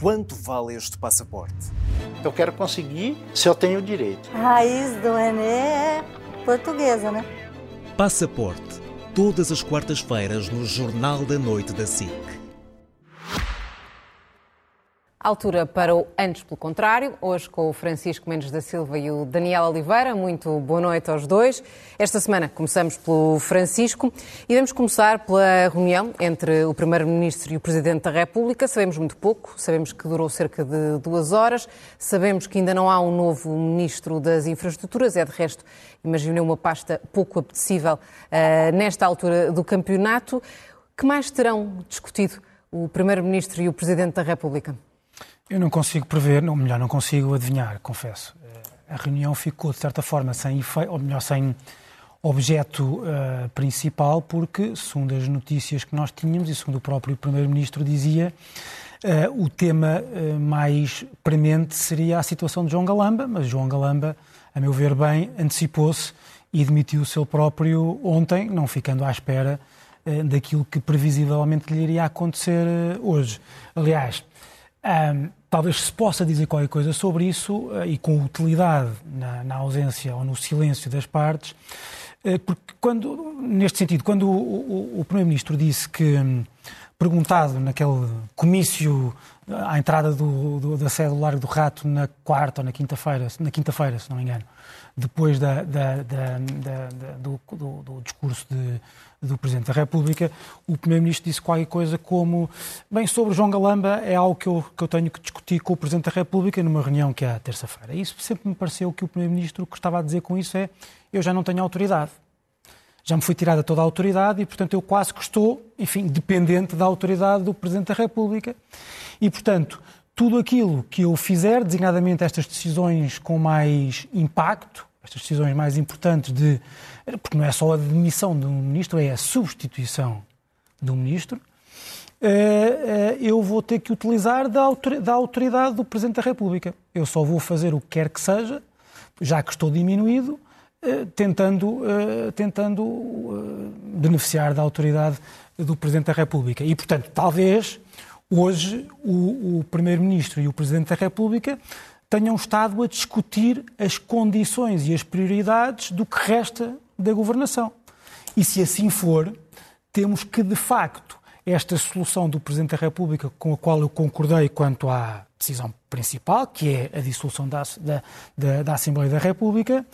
Quanto vale este passaporte? Eu quero conseguir se eu tenho direito. A raiz do René é portuguesa, né? Passaporte. Todas as quartas-feiras no Jornal da Noite da SIC. Altura para o Antes pelo Contrário, hoje com o Francisco Mendes da Silva e o Daniel Oliveira. Muito boa noite aos dois. Esta semana começamos pelo Francisco e vamos começar pela reunião entre o Primeiro-Ministro e o Presidente da República. Sabemos muito pouco, sabemos que durou cerca de duas horas, sabemos que ainda não há um novo Ministro das Infraestruturas, é de resto, imaginei uma pasta pouco apetecível uh, nesta altura do campeonato. Que mais terão discutido o Primeiro-Ministro e o Presidente da República? Eu não consigo prever, ou melhor, não consigo adivinhar, confesso. A reunião ficou, de certa forma, sem efeito, ou melhor, sem objeto uh, principal, porque, segundo as notícias que nós tínhamos e segundo o próprio Primeiro-Ministro dizia, uh, o tema uh, mais premente seria a situação de João Galamba, mas João Galamba, a meu ver bem, antecipou-se e demitiu o seu próprio ontem, não ficando à espera daquilo que previsivelmente lhe iria acontecer hoje. Aliás, talvez se possa dizer qualquer coisa sobre isso uh, e com utilidade na, na, ausência ou no silêncio das partes, uh, porque quando, neste sentido, quando o, o, o Primeiro-Ministro disse que, um, perguntado naquele comício à entrada do, do, da sede do Largo do Rato na quarta ou na quinta-feira, na quinta-feira, se não me engano, depois da, da, da, do, do, discurso de, do Presidente da República, o Primeiro-Ministro disse qualquer coisa como: bem, sobre João Galamba é algo que eu, que eu tenho que discutir com o Presidente da República numa reunião que é à terça-feira. Isso sempre me pareceu que o Primeiro-Ministro que estava a dizer com isso é: eu já não tenho autoridade. Já me foi tirada toda a autoridade e, portanto, eu quase que estou, enfim, dependente da autoridade do Presidente da República. E, portanto, tudo aquilo que eu fizer, designadamente estas decisões com mais impacto, estas decisões mais importantes de. Porque não é só a demissão de um ministro, é a substituição um ministro. Eh, eh, eu vou ter que utilizar da autoridade do Presidente da República. Eu só vou fazer o que quer que seja, já que estou diminuído, eh, tentando, tentando beneficiar da autoridade do Presidente da República. E, portanto, talvez hoje o, o Primeiro-Ministro e o Presidente da República tenham estado a discutir as condições e as prioridades do que resta da governação. E se assim for, temos que, de facto, esta solução do Presidente da República, com a qual eu concordei quanto à decisão principal, que é a dissolução da, da, da Assembleia da República,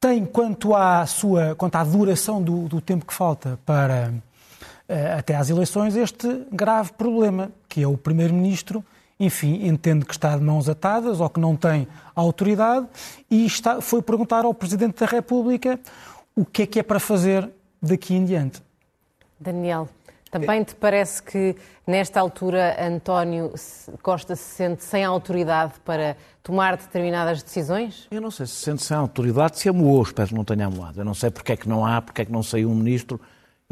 tem, quanto à, sua, quanto à duração do, do tempo que falta para até às eleições, este grave problema, que é o Primeiro-Ministro enfim, entende que está de mãos atadas ou que não tem autoridade e está, foi perguntar ao Presidente da República o que é que é para fazer daqui em diante. Daniel, também te parece que nesta altura António Costa se sente sem autoridade para tomar determinadas decisões? Eu não sei se se sente sem autoridade, se amoou, espero que não tenha amoado. Eu não sei porque é que não há, porque é que não saiu um ministro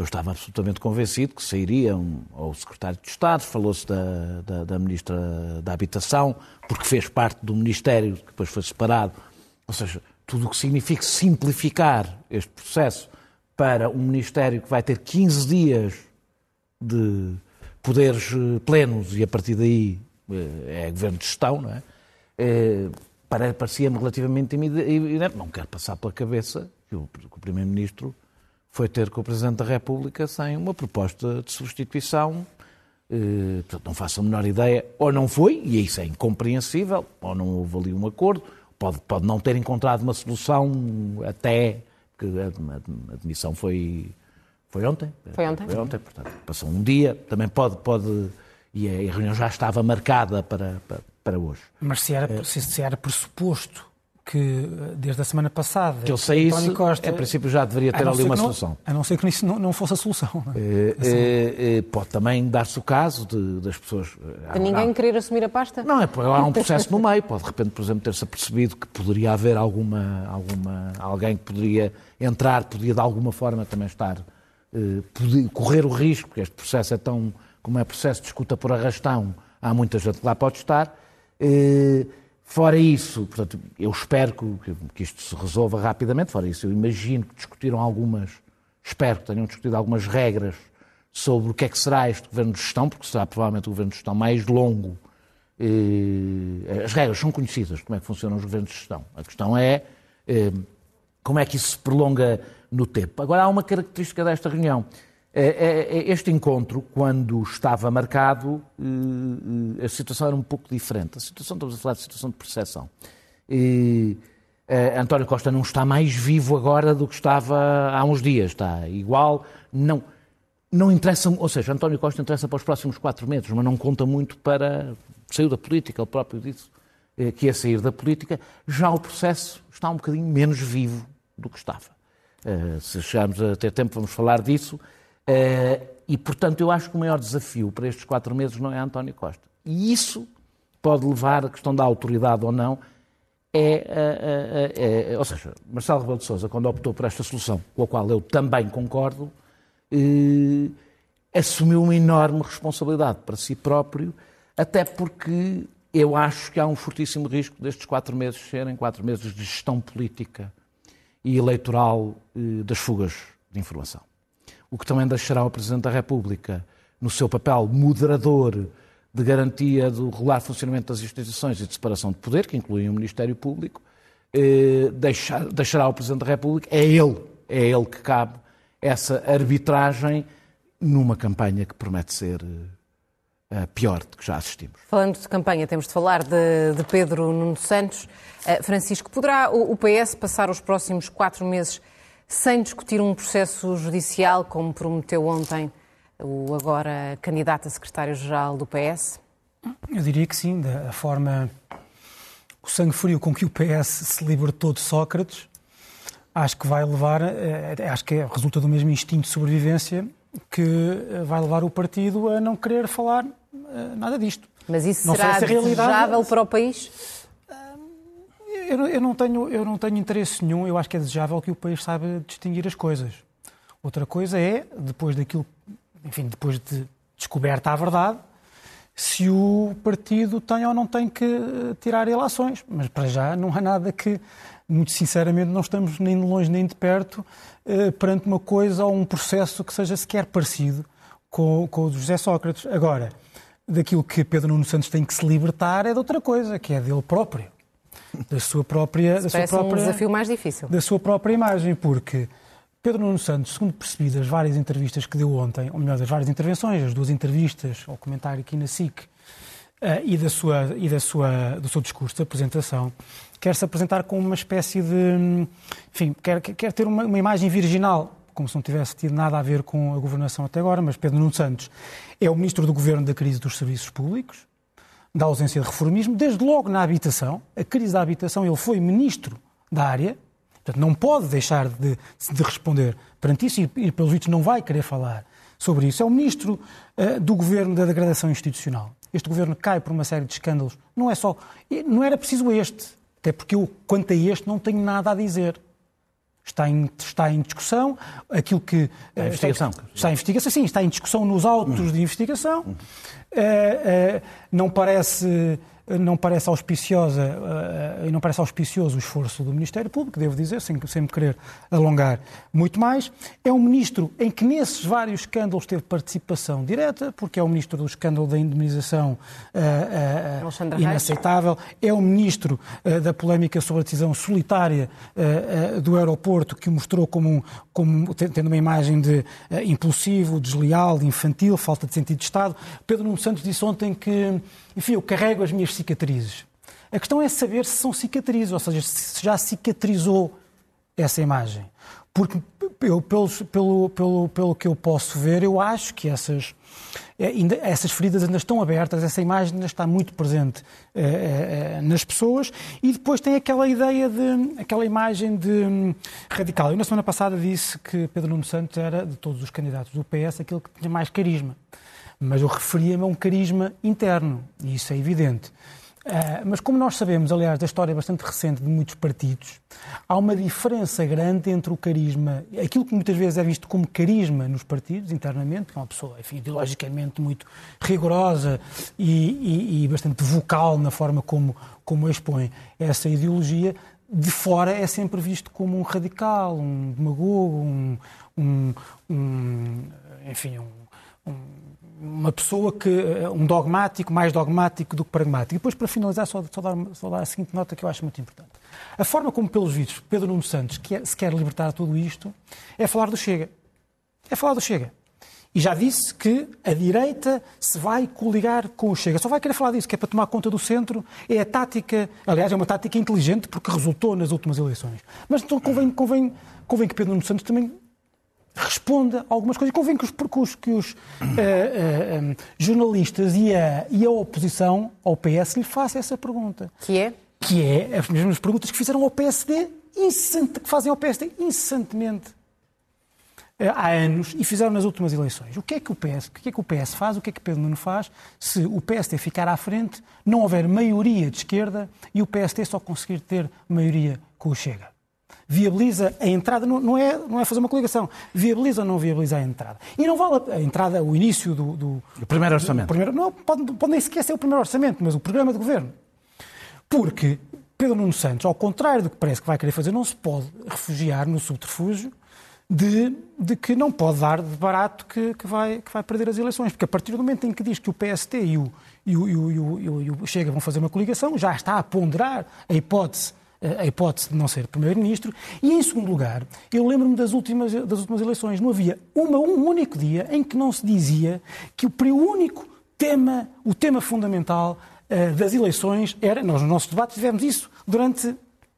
eu estava absolutamente convencido que sairia um, ou o secretário de Estado, falou-se da, da, da, ministra da Habitação, porque fez parte do Ministério, que depois foi separado. Ou seja, tudo o que significa simplificar este processo para um Ministério que vai ter 15 dias de poderes eh, plenos e a partir daí eh, é governo de gestão, não é? é Parecia-me relativamente evidente. Não quero passar pela cabeça que o, que o Primeiro-Ministro foi ter com o Presidente da República sem uma proposta de substituição. Eh, portanto, não faço a menor ideia, ou não foi, e isso é incompreensível, ou não houve ali um acordo, pode, pode não ter encontrado uma solução até que a, a admissão foi, foi ontem. Foi ontem. Foi ontem, portanto, passou um dia, também pode, pode e a reunião já estava marcada para, para, para hoje. Mas se era, se, se era pressuposto que desde a semana passada. Que ele saísse, António Costa, em princípio já deveria a ter ali uma não- solução. A não ser que isso não, não fosse a solução. não é? Eh, eh, eh, pode também dar-se o caso de, das pessoas. De ninguém querer assumir a pasta? Não, é porque há um processo no meio. Pode, de repente, por exemplo, ter-se apercebido que poderia haver alguma, alguma, alguém que poderia entrar, podia de alguma forma também estar, eh, podia correr o risco, porque este processo é tão, como é processo de escuta por arrastão, há muita gente que lá pode estar. Eh, fora isso, portanto, eu espero que, que isto se resolva rapidamente. Fora isso, eu imagino que discutiram algumas, espero que tenham discutido algumas regras sobre o que é que será este governo de gestão, porque será provavelmente o governo de gestão mais longo eh, as regras são conhecidas, como é que funcionam os governos de gestão. A questão é eh, como é que isso se prolonga no tempo. Agora, há uma característica desta reunião. Eh, eh, Este encontro, quando estava marcado, eh, eh, a situação era um pouco diferente. A situação, estamos a falar de situação de percepção. Eh, António Costa não está mais vivo agora do que estava há uns dias. Está igual. Não, não interessa, ou seja, António Costa interessa para os próximos quatro meses, mas não conta muito para. Saiu da política, ele próprio disse que ia sair da política. Já o processo está um bocadinho menos vivo do que estava. Se chegarmos a ter tempo, vamos falar disso. Eh, E, portanto, eu acho que o maior desafio para estes quatro meses não é António Costa. E isso pode levar a questão da autoridade ou não. É, eh, eh, é- ou seja, Marcelo Rebelo de Sousa, quando optou por esta solução, com a qual eu também concordo, eh, assumiu uma enorme responsabilidade para si próprio, até porque eu acho que há um fortíssimo risco destes quatro meses serem quatro meses de gestão política e eleitoral eh, das fugas de informação. O que também deixará o Presidente da República no seu papel moderador de garantia do regular funcionamento das instituições e de separação de poder, que incluem o Ministério Público, eh, deixar- deixará o Presidente da República, é ele, é ele que cabe essa arbitragem numa campanha que promete ser eh, pior de que já assistimos. Falando de campanha, temos de falar de, de Pedro Nuno Santos. Eh, Francisco, poderá o PS passar os próximos quatro meses sem discutir um processo judicial, como prometeu ontem o agora candidato a secretário-geral do PS? Eu diria que sim, da forma. O sangue frio com que o PS se libertou de Sócrates, acho que vai levar. eh, Acho que é, resulta do mesmo instinto de sobrevivência que eh, vai levar o partido a não querer falar eh, nada disto. Mas isso Não será se realidade- desejável para o país? Eu, não- eu não tenho, eu não tenho interesse nenhum, eu acho que é desejável que o país saiba distinguir as coisas. Outra coisa é, depois daquilo, enfim, depois de descoberta a verdade, se o partido tem ou não tem que eh, tirar eleições. Mas para já não há nada que, muito sinceramente, não estamos nem de longe nem de perto eh, perante uma coisa ou um processo que seja sequer parecido com, com o de José Sócrates. Agora, daquilo que Pedro Nuno Santos tem que se libertar é de outra coisa, que é dele próprio. Da sua própria, da sua Parece um própria, desafio mais difícil. da sua própria imagem, porque Pedro Nuno Santos, segundo percebi das várias entrevistas que deu ontem, ou melhor, das várias intervenções, as duas entrevistas, ao comentário aqui na SIC, eh, e, da sua, e da sua, do seu discurso de apresentação, quer se apresentar como uma espécie de. Enfim, quer, quer ter uma, uma imagem virginal, como se não tivesse tido nada a ver com a governação até agora, mas Pedro Nuno Santos é o ministro do governo da crise dos serviços públicos, da ausência de reformismo, desde logo na habitação. A crise da habitação, ele foi ministro da área, portanto não pode deixar de, de responder perante isso e, e pelos vistos, não vai querer falar sobre isso. É o ministro eh, do governo da degradação institucional. Este governo cai por uma série de escândalos. Não é só. Não era preciso este, até porque eu, quanto a este, não tenho nada a dizer. Está em, está em discussão aquilo que. Está em eh, investigação. Está, em investigação, sim, está em discussão nos autos de investigação. Eh, eh, não parece. Não parece auspiciosa eh, e não parece auspicioso o esforço do Ministério Público, devo dizer, sem, sem me querer alongar muito mais. É um ministro em que nesses vários escândalos teve participação direta, porque é o ministro do escândalo da indemnização Alexandre Reis. inaceitável, é o ministro eh, da polémica sobre a decisão solitária do aeroporto, que o mostrou como, um, como te- tendo uma imagem de impulsivo, desleal, infantil, falta de sentido de Estado. Pedro Nuno Santos disse ontem que, enfim, eu carrego as minhas cicatrizes. A questão é saber se são cicatrizes, ou seja, se já cicatrizou essa imagem. Porque eu, pelos- pelo, pelo, pelo que eu posso ver, eu acho que essas, eh, ainda- essas feridas ainda estão abertas, essa imagem ainda está muito presente eh, eh, nas pessoas e depois tem aquela ideia de, aquela imagem de hum, radical. Eu na semana passada disse que Pedro Nuno Santos era, de todos os candidatos do PS, aquele que tinha mais carisma. Mas eu referia-me a um carisma interno, e isso é evidente. Ah, mas como nós sabemos, aliás, da história bastante recente de muitos partidos, há uma diferença grande entre o carisma, aquilo que muitas vezes é visto como carisma nos partidos, internamente, uma pessoa, enfim, ideologicamente muito rigorosa e, e- e bastante vocal na forma como, como expõe essa ideologia, de fora é sempre visto como um radical, um demagogo, um, um- um, enfim, um, um- uma pessoa que um dogmático, mais dogmático do que pragmático. E depois, para finalizar, só, só, dar, só dar a seguinte nota que eu acho muito importante. A forma como, pelos vistos, Pedro Nuno Santos quer, se quer libertar tudo isto é falar do Chega. É falar do Chega. E já disse que a direita se vai coligar com o Chega. Só vai querer falar disso, que é para tomar conta do centro. É a tática, aliás, é uma tática inteligente porque resultou nas últimas eleições. Mas então convém, convém, convém que Pedro Nuno Santos também responda a algumas coisas. Convém que os, que os, que os eh, eh, eh, jornalistas e a, e a oposição ao PS lhe façam essa pergunta. Que é? Que é as mesmas perguntas que fizeram ao PSD, incessante, que fazem ao PSD incessantemente eh, há anos e fizeram nas últimas eleições. O que é que o PS, o que é que o PS faz, o que é que Pedro Nuno faz se o PSD ficar à frente, não houver maioria de esquerda e o PSD só conseguir ter maioria com o Chega? Viabiliza a entrada, não, não é, não é fazer uma coligação, viabiliza ou não viabiliza a entrada. E não vale a, entrada, o início do, do, O primeiro orçamento. o primeiro- não, pode, pode nem sequer ser o primeiro orçamento, mas o programa de governo. Porque Pedro Nuno Santos, ao contrário do que parece que vai querer fazer, não se pode refugiar no subterfúgio de, de que não pode dar de barato que, que vai, que vai perder as eleições. Porque a partir do momento em que diz que o PST e o, e o, e o- e o Chega vão fazer uma coligação, já está a ponderar a hipótese a hipótese de não ser Primeiro-Ministro. E, em segundo lugar, eu lembro-me das últimas, das últimas eleições. Não havia uma, um único dia em que não se dizia que o único tema, o tema fundamental eh, das eleições era, nós nos nossos debates tivemos isso durante,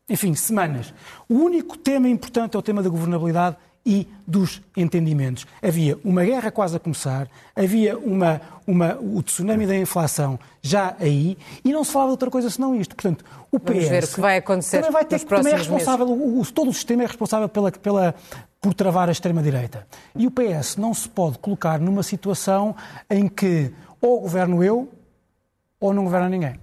enfim, semanas. O único tema importante é o tema da governabilidade e dos entendimentos. Havia uma guerra quase a começar, havia uma, uma, o tsunami da inflação já aí e não se falava de outra coisa senão isto. Portanto, o Vamos PS ver o que vai acontecer também, vai ter, que- também é responsável, o- todo o sistema é responsável pela, pela, por travar a extrema-direita. E o PS não se pode colocar numa situação em que ou governo eu ou não governa ninguém.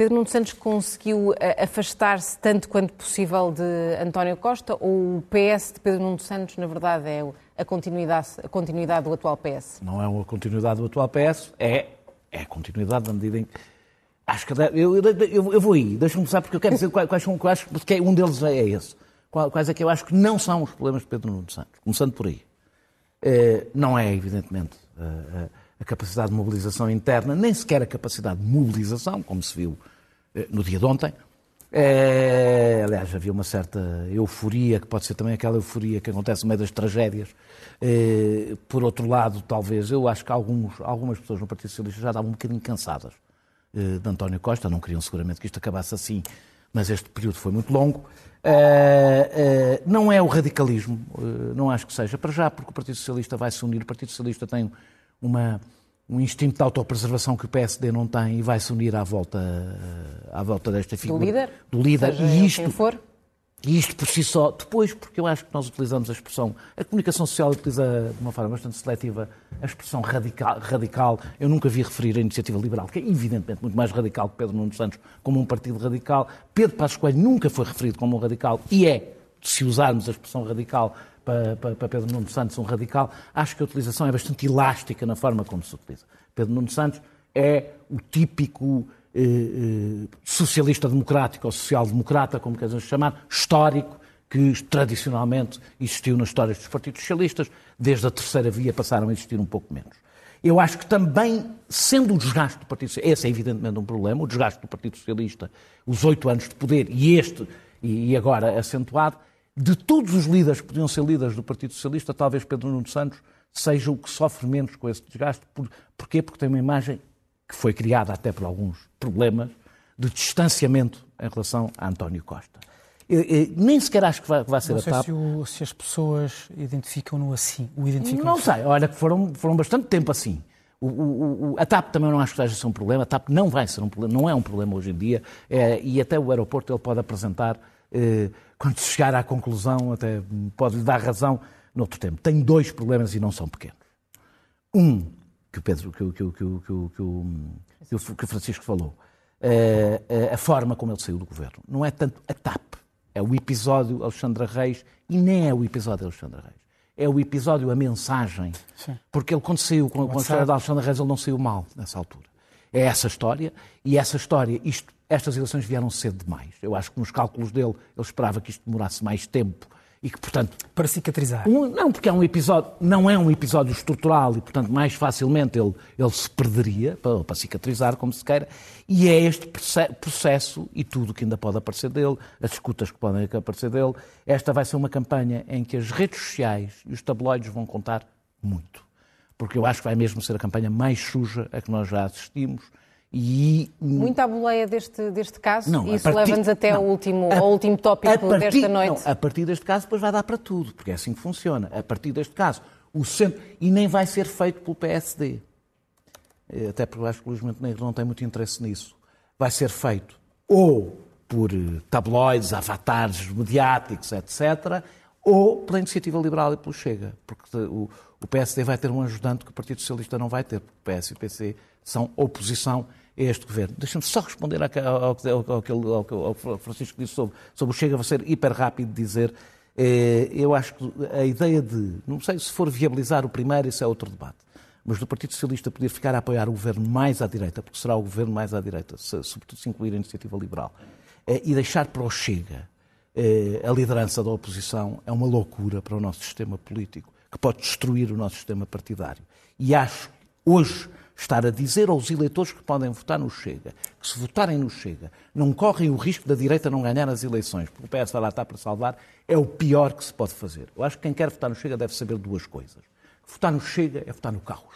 Pedro Nuno Santos conseguiu eh, afastar-se tanto quanto possível de António Costa ou o PS de Pedro Nuno Santos, na verdade, é a continuidade, a continuidade do atual PS? Não é uma continuidade do atual PS, é, é a continuidade na medida em que. Acho que. Eu, eu, eu- eu vou aí, deixa-me começar porque eu quero dizer quais, são. Quais, porque um deles é esse. Qual- Quais é que eu acho que não são os problemas de Pedro Nuno Santos? Começando por aí. Eh, não é, evidentemente, a, a- a capacidade de mobilização interna, nem sequer a capacidade de mobilização, como se viu eh, no dia de ontem. Eh, aliás, havia uma certa euforia, que pode ser também aquela euforia que acontece no meio das tragédias. Eh, por outro lado, talvez, eu acho que alguns, algumas pessoas no Partido Socialista já estavam um bocadinho cansadas eh, de António Costa, não queriam seguramente que isto acabasse assim, mas este período foi muito longo. Não é o radicalismo, não acho que seja, para já, porque o Partido Socialista vai se unir. O Partido Socialista tem uma, um instinto de autopreservação que o PSD não tem e vai se unir à volta, eh, à volta desta Do figura. líder? Do líder. E isto, for? e isto por si só, depois, porque eu acho que nós utilizamos a expressão, a comunicação social utiliza de uma forma bastante seletiva a expressão radical, radical. Eu nunca vi referir a iniciativa liberal, que é evidentemente muito mais radical que Pedro Nuno Santos como um partido radical. Pedro Passos Coelho nunca foi referido como um radical e é, se usarmos a expressão radical para, para, Pedro Nuno Santos, um radical, acho que a utilização é bastante elástica na forma como se utiliza. Pedro Nuno Santos é o típico eh, eh, socialista democrático ou social-democrata, como queres chamar, histórico, que tradicionalmente existiu nas histórias dos partidos socialistas, desde a terceira via passaram a existir um pouco menos. Eu acho que também, sendo o desgaste do Partido Socialista, esse é evidentemente um problema, o desgaste do Partido Socialista, os oito anos de poder e este, e agora acentuado, de todos os líderes que podiam ser líderes do Partido Socialista, talvez Pedro Nuno Santos seja o que sofre menos com esse desgaste. Por, porquê? Porque tem uma imagem que foi criada até por alguns problemas de distanciamento em relação a António Costa. Eu, eu, nem sequer acho que vai, que vai ser Não a TAP. se, o- se as pessoas identificam-no assim. O identificam Não assim. sei, olha que foram, foram bastante tempo assim. O- o- o- a TAP também não acho que seja ser um problema, a TAP não vai ser um problema, não é um problema hoje em dia, é, e até o aeroporto ele pode apresentar, quando se chegar à conclusão, até pode lhe dar razão noutro tempo. Tem dois problemas e não são pequenos. Um, que o Pedro, que, o- que, o- que, o- que, o- que, o- que o- Francisco falou, eh, eh, a forma como ele saiu do governo. Não é tanto a TAP, é o episódio Alexandra Reis e nem é o episódio Alexandra Reis. É o episódio, a mensagem. Porque ele, quando saiu com, com a história da Alexandra Reis, ele não saiu mal nessa altura. É essa história, e essa história, isto, estas eleições vieram cedo demais. Eu acho que nos cálculos dele, ele esperava que isto demorasse mais tempo e que, portanto, Para cicatrizar. um- não, porque é um episódio, não é um episódio estrutural e, portanto, mais facilmente ele, ele se perderia, para, para cicatrizar, como se queira, e é este proce- processo e tudo que ainda pode aparecer dele, as escutas que podem aparecer dele, esta vai ser uma campanha em que as redes sociais e os tabloides vão contar muito. Porque eu acho que vai mesmo ser a campanha mais suja a que nós já assistimos e Muita boleia deste, deste caso não, e isso leva-nos até não. ao último, A- ao último tópico partir- desta noite. não, a partir deste caso, depois vai dar para tudo, porque é assim que funciona. A partir deste caso, o centro. E nem vai ser feito pelo PSD. Eh, Até porque acho que o Luís Montenegro não tem muito interesse nisso. Vai ser feito ou por eh, tabloides, avatares mediáticos, etc., ou pela Iniciativa Liberal e pelo Chega. Porque o, o PSD vai ter um ajudante que o Partido Socialista não vai ter, porque o PS e o PC são oposição a este governo. Deixa-me só responder ao, que- o Francisco disse sobre, sobre o Chega, vou ser hiper rápido dizer. eh, Eu acho que a ideia de, não sei se for viabilizar o primeiro, isso é outro debate, mas do Partido Socialista poder ficar a apoiar o governo mais à direita, porque será o governo mais à direita, se- sobretudo se incluir a iniciativa liberal, eh, e deixar para o Chega eh, a liderança da oposição é uma loucura para o nosso sistema político, que pode destruir o nosso sistema partidário. E acho hoje estar a dizer aos eleitores que podem votar no Chega, que se votarem no Chega, não correm o risco da direita não ganhar as eleições, porque o PS lá estar para salvar, é o pior que se pode fazer. Eu acho que quem quer votar no Chega deve saber duas coisas. Votar no Chega é votar no caos,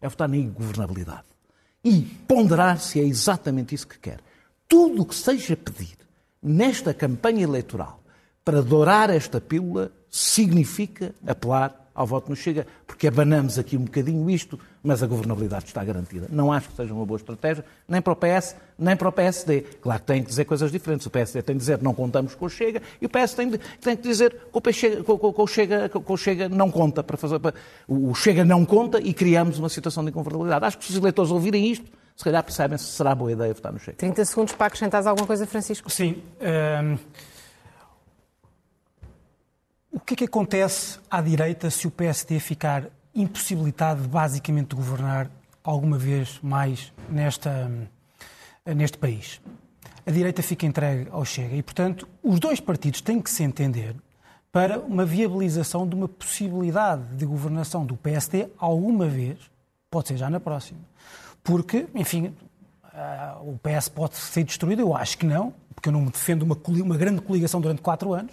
é votar na ingovernabilidade. E ponderar se é exatamente isso que quer. Tudo o que seja pedir nesta campanha eleitoral para dourar esta pílula significa apelar ao voto no Chega, porque abanamos aqui um bocadinho isto, mas a governabilidade está garantida. Não acho que seja uma boa estratégia, nem para o PS, nem para o PSD. Claro que tem que dizer coisas diferentes. O PSD tem que dizer não contamos com o Chega e o PS tem, de- tem que dizer que o, Chega, com, com- com o Chega, com o Chega não conta. Para fazer, para- o Chega não conta e criamos uma situação de ingovernabilidade. Acho que se os eleitores ouvirem isto, se calhar percebem se será boa ideia votar no Chega. 30 segundos para acrescentares alguma coisa, Francisco. Sim. hum, o que é que acontece à direita se o PSD ficar impossibilitado de basicamente governar alguma vez mais nesta, hum, neste país? A direita fica entregue ao Chega e, portanto, os dois partidos têm que se entender para uma viabilização de uma possibilidade de governação do PSD alguma vez, pode ser já na próxima. Porque, enfim, ah, o PS pode ser destruído, eu acho que não, porque eu não me defendo uma, uma grande coligação durante quatro anos.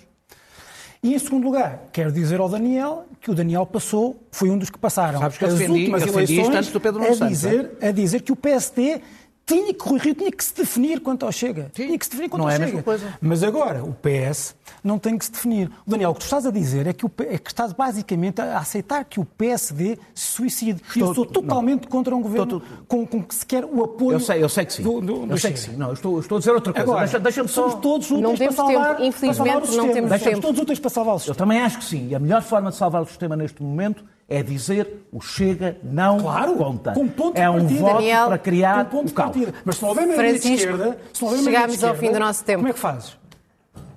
E em segundo lugar, quero dizer ao Daniel que o Daniel passou, foi um dos que passaram Sabes que as defendi- últimas eleições do Pedro a Nuno Santos, dizer, a dizer que o PSD tinha que correr, tinha que se definir quanto ao Chega. Tinha que se definir quanto não ao é a Chega. mesma coisa. Mas agora o PS não tem que se definir. Daniel, o que tu estás a dizer é que, o, é que estás basicamente a aceitar que o PSD se suicide. E eu Estou- sou totalmente contra um governo Estou- com, com que se quer o apoio. Eu sei, eu sei que sim. do- do- do eu sei que sim. Não, eu estou, eu estou a dizer outra coisa. Agora, Deixa- Deixa-me só. somos todos úteis Não para salvar, tempo. Infelizmente, para salvar o não sistema. temos Somos tempo. todos úteis para salvar o Eu sistema. também acho que sim. E a melhor forma de salvar o sistema neste momento é dizer o Chega não Claro, conta. com ponto de é um partida. voto Daniel, para criar Com ponto o caos. partida. Mas se não houver maioria de esquerda, se não houver maioria de chegámos ao esquerda, fim do nosso tempo. Como é que fazes?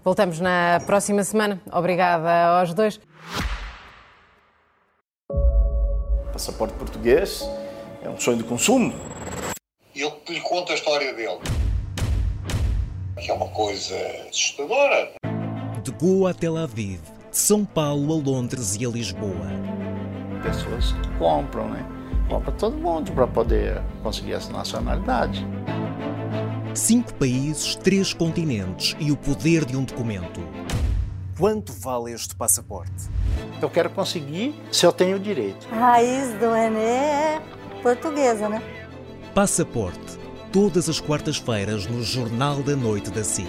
Voltamos na próxima semana. Obrigada aos dois. Passaporte português é um sonho de consumo. Ele que lhe conta a história dele. Que é uma coisa assustadora. De Goa a Tel Aviv, de São Paulo a Londres e a Lisboa. Pessoas compram, né? Compra todo mundo para poder conseguir essa nacionalidade. Cinco países, três continentes e o poder de um documento. Quanto vale este passaporte? Eu quero conseguir se eu tenho direito. A raiz do René é portuguesa, né? Passaporte. Todas as quartas-feiras no Jornal da Noite da SIC.